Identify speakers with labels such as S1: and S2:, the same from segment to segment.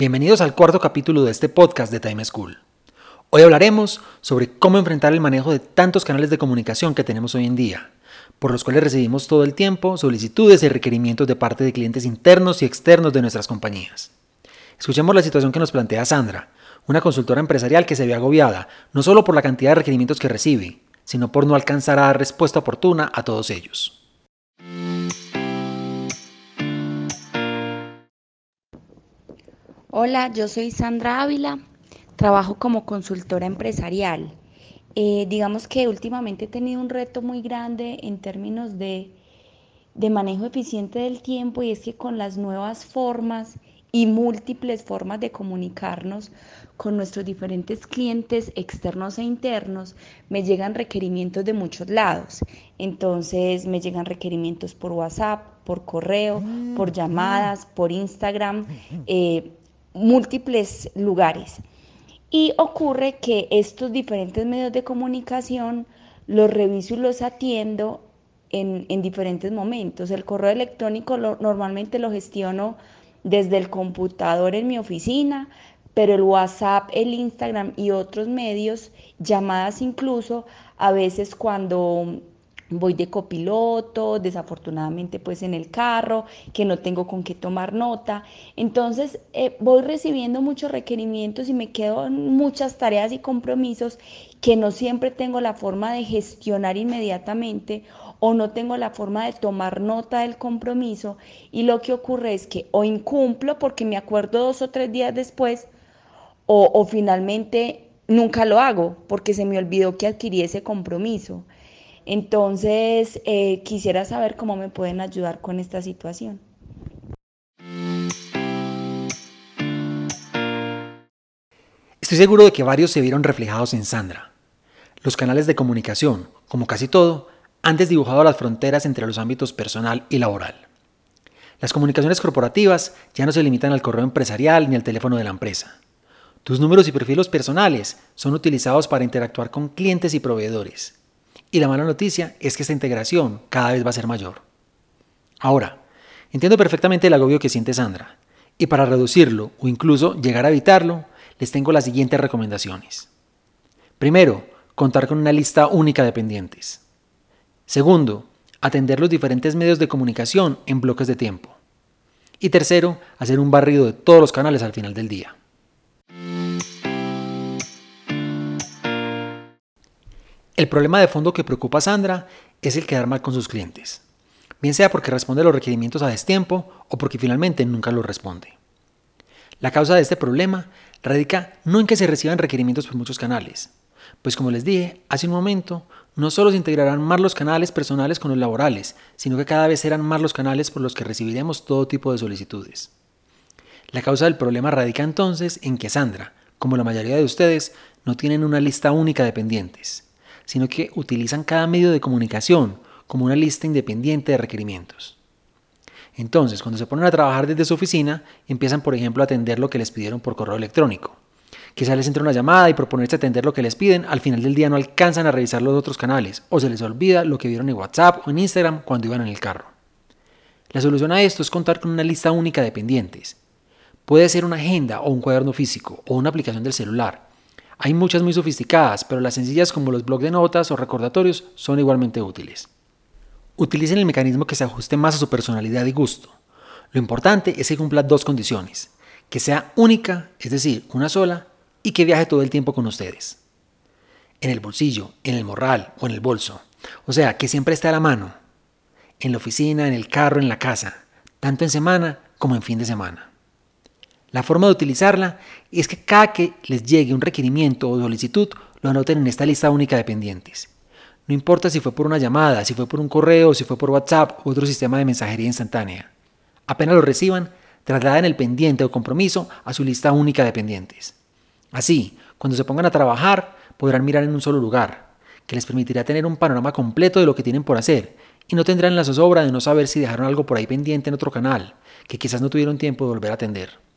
S1: Bienvenidos al cuarto capítulo de este podcast de Time School. Hoy hablaremos sobre cómo enfrentar el manejo de tantos canales de comunicación que tenemos hoy en día, por los cuales recibimos todo el tiempo solicitudes y requerimientos de parte de clientes internos y externos de nuestras compañías. Escuchemos la situación que nos plantea Sandra, una consultora empresarial que se ve agobiada no solo por la cantidad de requerimientos que recibe, sino por no alcanzar a dar respuesta oportuna a todos ellos.
S2: Hola, yo soy Sandra Ávila, trabajo como consultora empresarial. Eh, digamos que últimamente he tenido un reto muy grande en términos de, de manejo eficiente del tiempo y es que con las nuevas formas y múltiples formas de comunicarnos con nuestros diferentes clientes externos e internos, me llegan requerimientos de muchos lados. Entonces me llegan requerimientos por WhatsApp, por correo, por llamadas, por Instagram. Eh, múltiples lugares. Y ocurre que estos diferentes medios de comunicación los reviso y los atiendo en, diferentes momentos. El correo electrónico normalmente lo gestiono desde el computador en mi oficina, pero el WhatsApp, el Instagram y otros medios, llamadas incluso, a veces cuando voy de copiloto, desafortunadamente pues en el carro, que no tengo con qué tomar nota. Entonces eh, voy recibiendo muchos requerimientos y me quedo en muchas tareas y compromisos que no siempre tengo la forma de gestionar inmediatamente o no tengo la forma de tomar nota del compromiso y lo que ocurre es que o incumplo porque me acuerdo dos o tres días después o, o finalmente nunca lo hago porque se me olvidó que adquirí ese compromiso. Entonces, eh, quisiera saber cómo me pueden ayudar con esta situación.
S1: Estoy seguro de que varios se vieron reflejados en Sandra. Los canales de comunicación, como casi todo, han desdibujado las fronteras entre los ámbitos personal y laboral. Las comunicaciones corporativas ya no se limitan al correo empresarial ni al teléfono de la empresa. Tus números y perfiles personales son utilizados para interactuar con clientes y proveedores. Y la mala noticia es que esta integración cada vez va a ser mayor. Ahora, entiendo perfectamente el agobio que siente Sandra, y para reducirlo o incluso llegar a evitarlo, les tengo las siguientes recomendaciones. Primero, contar con una lista única de pendientes. Segundo, atender los diferentes medios de comunicación en bloques de tiempo. Y tercero, hacer un barrido de todos los canales al final del día. El problema de fondo que preocupa a Sandra es el quedar mal con sus clientes, bien sea porque responde los requerimientos a destiempo o porque finalmente nunca los responde. La causa de este problema radica no en que se reciban requerimientos por muchos canales, pues como les dije hace un momento, no solo se integrarán más los canales personales con los laborales, sino que cada vez serán más los canales por los que recibiremos todo tipo de solicitudes. La causa del problema radica entonces en que Sandra, como la mayoría de ustedes, no tienen una lista única de pendientes sino que utilizan cada medio de comunicación como una lista independiente de requerimientos. Entonces, cuando se ponen a trabajar desde su oficina, empiezan, por ejemplo, a atender lo que les pidieron por correo electrónico. Quizá les entre una llamada y proponerse atender lo que les piden, al final del día no alcanzan a revisar los otros canales o se les olvida lo que vieron en WhatsApp o en Instagram cuando iban en el carro. La solución a esto es contar con una lista única de pendientes. Puede ser una agenda o un cuaderno físico o una aplicación del celular, hay muchas muy sofisticadas, pero las sencillas como los blogs de notas o recordatorios son igualmente útiles. Utilicen el mecanismo que se ajuste más a su personalidad y gusto. Lo importante es que cumpla dos condiciones. Que sea única, es decir, una sola, y que viaje todo el tiempo con ustedes. En el bolsillo, en el morral o en el bolso. O sea, que siempre esté a la mano. En la oficina, en el carro, en la casa. Tanto en semana como en fin de semana. La forma de utilizarla es que cada que les llegue un requerimiento o solicitud, lo anoten en esta lista única de pendientes. No importa si fue por una llamada, si fue por un correo, si fue por WhatsApp u otro sistema de mensajería instantánea. Apenas lo reciban, trasladen el pendiente o compromiso a su lista única de pendientes. Así, cuando se pongan a trabajar, podrán mirar en un solo lugar, que les permitirá tener un panorama completo de lo que tienen por hacer y no tendrán la zozobra de no saber si dejaron algo por ahí pendiente en otro canal, que quizás no tuvieron tiempo de volver a atender.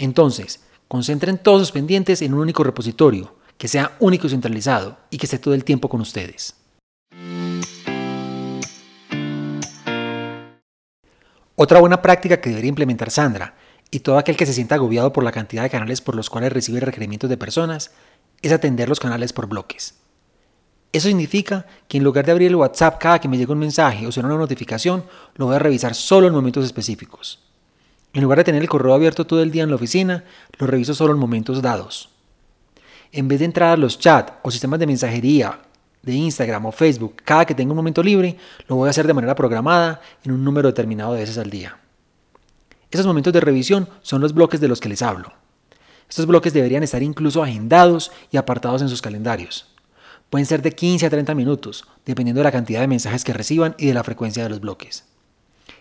S1: Entonces, concentren todos sus pendientes en un único repositorio, que sea único y centralizado y que esté todo el tiempo con ustedes. Otra buena práctica que debería implementar Sandra y todo aquel que se sienta agobiado por la cantidad de canales por los cuales recibe requerimientos de personas es atender los canales por bloques. Eso significa que en lugar de abrir el WhatsApp cada que me llega un mensaje o suena una notificación, lo voy a revisar solo en momentos específicos. En lugar de tener el correo abierto todo el día en la oficina, lo reviso solo en momentos dados. En vez de entrar a los chats o sistemas de mensajería de Instagram o Facebook cada que tenga un momento libre, lo voy a hacer de manera programada en un número determinado de veces al día. Esos momentos de revisión son los bloques de los que les hablo. Estos bloques deberían estar incluso agendados y apartados en sus calendarios. Pueden ser de 15 a 30 minutos, dependiendo de la cantidad de mensajes que reciban y de la frecuencia de los bloques.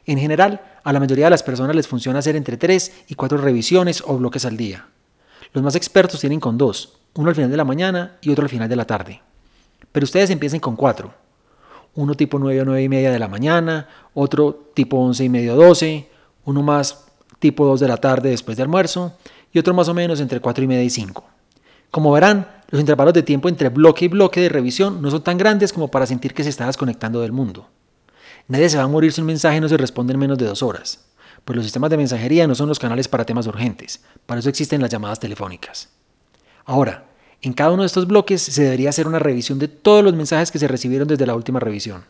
S1: En general, a la mayoría de las personas les funciona hacer entre 3 y 4 revisiones o bloques al día. Los más expertos tienen con dos, uno al final de la mañana y otro al final de la tarde. Pero ustedes empiecen con cuatro. Uno tipo 9 o 9 y media de la mañana, otro tipo 11 y medio 12, uno más tipo 2 de la tarde después de almuerzo y otro más o menos entre 4 y media y 5. Como verán, los intervalos de tiempo entre bloque y bloque de revisión no son tan grandes como para sentir que se está desconectando del mundo. Nadie se va a morir si un mensaje no se responde en menos de dos horas, pues los sistemas de mensajería no son los canales para temas urgentes, para eso existen las llamadas telefónicas. Ahora, en cada uno de estos bloques se debería hacer una revisión de todos los mensajes que se recibieron desde la última revisión.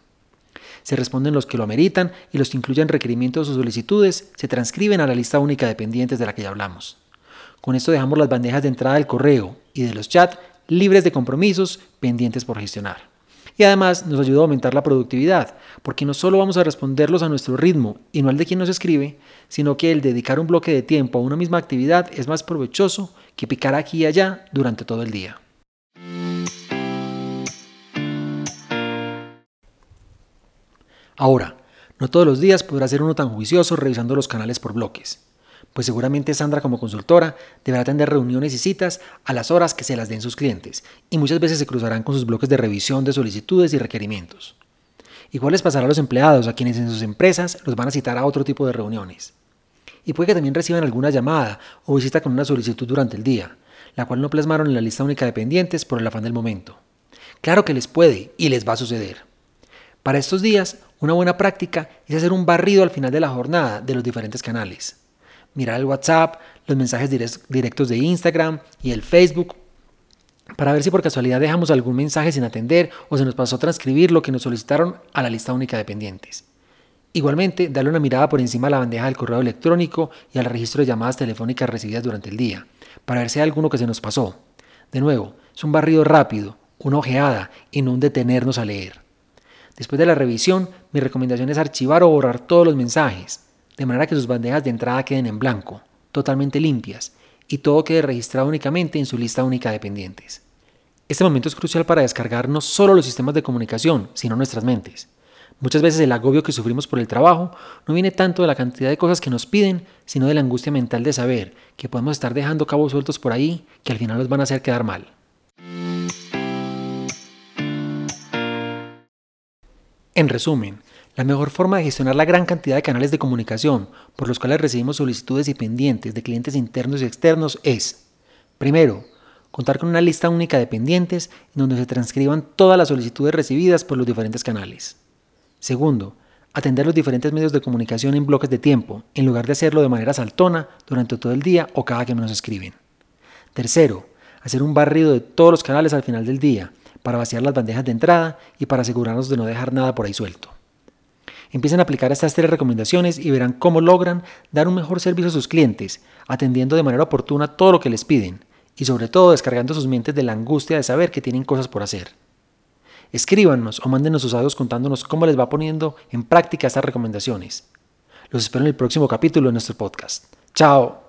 S1: Se responden los que lo ameritan y los que incluyen requerimientos o solicitudes se transcriben a la lista única de pendientes de la que ya hablamos. Con esto dejamos las bandejas de entrada del correo y de los chats libres de compromisos pendientes por gestionar. Y además nos ayuda a aumentar la productividad, porque no solo vamos a responderlos a nuestro ritmo y no al de quien nos escribe, sino que el dedicar un bloque de tiempo a una misma actividad es más provechoso que picar aquí y allá durante todo el día. Ahora, no todos los días podrá ser uno tan juicioso revisando los canales por bloques, pues seguramente Sandra como consultora deberá atender reuniones y citas a las horas que se las den sus clientes, y muchas veces se cruzarán con sus bloques de revisión de solicitudes y requerimientos. Igual les pasará a los empleados, a quienes en sus empresas los van a citar a otro tipo de reuniones y puede que también reciban alguna llamada o visita con una solicitud durante el día, la cual no plasmaron en la lista única de pendientes por el afán del momento. Claro que les puede y les va a suceder. Para estos días, una buena práctica es hacer un barrido al final de la jornada de los diferentes canales. Mirar el WhatsApp, los mensajes directos de Instagram y el Facebook para ver si por casualidad dejamos algún mensaje sin atender o se nos pasó a transcribir lo que nos solicitaron a la lista única de pendientes. Igualmente, darle una mirada por encima a la bandeja del correo electrónico y al registro de llamadas telefónicas recibidas durante el día, para ver si hay alguno que se nos pasó. De nuevo, es un barrido rápido, una ojeada y no un detenernos a leer. Después de la revisión, mi recomendación es archivar o borrar todos los mensajes, de manera que sus bandejas de entrada queden en blanco, totalmente limpias, y todo quede registrado únicamente en su lista única de pendientes. Este momento es crucial para descargar no solo los sistemas de comunicación, sino nuestras mentes. Muchas veces el agobio que sufrimos por el trabajo no viene tanto de la cantidad de cosas que nos piden, sino de la angustia mental de saber que podemos estar dejando cabos sueltos por ahí que al final nos van a hacer quedar mal. En resumen, la mejor forma de gestionar la gran cantidad de canales de comunicación por los cuales recibimos solicitudes y pendientes de clientes internos y externos es, primero, contar con una lista única de pendientes en donde se transcriban todas las solicitudes recibidas por los diferentes canales. Segundo, atender los diferentes medios de comunicación en bloques de tiempo, en lugar de hacerlo de manera saltona durante todo el día o cada que nos escriben. Tercero, hacer un barrido de todos los canales al final del día, para vaciar las bandejas de entrada y para asegurarnos de no dejar nada por ahí suelto. Empiecen a aplicar estas tres recomendaciones y verán cómo logran dar un mejor servicio a sus clientes, atendiendo de manera oportuna todo lo que les piden y sobre todo descargando sus mentes de la angustia de saber que tienen cosas por hacer. Escríbanos o mándenos sus audios contándonos cómo les va poniendo en práctica estas recomendaciones. Los espero en el próximo capítulo de nuestro podcast. Chao.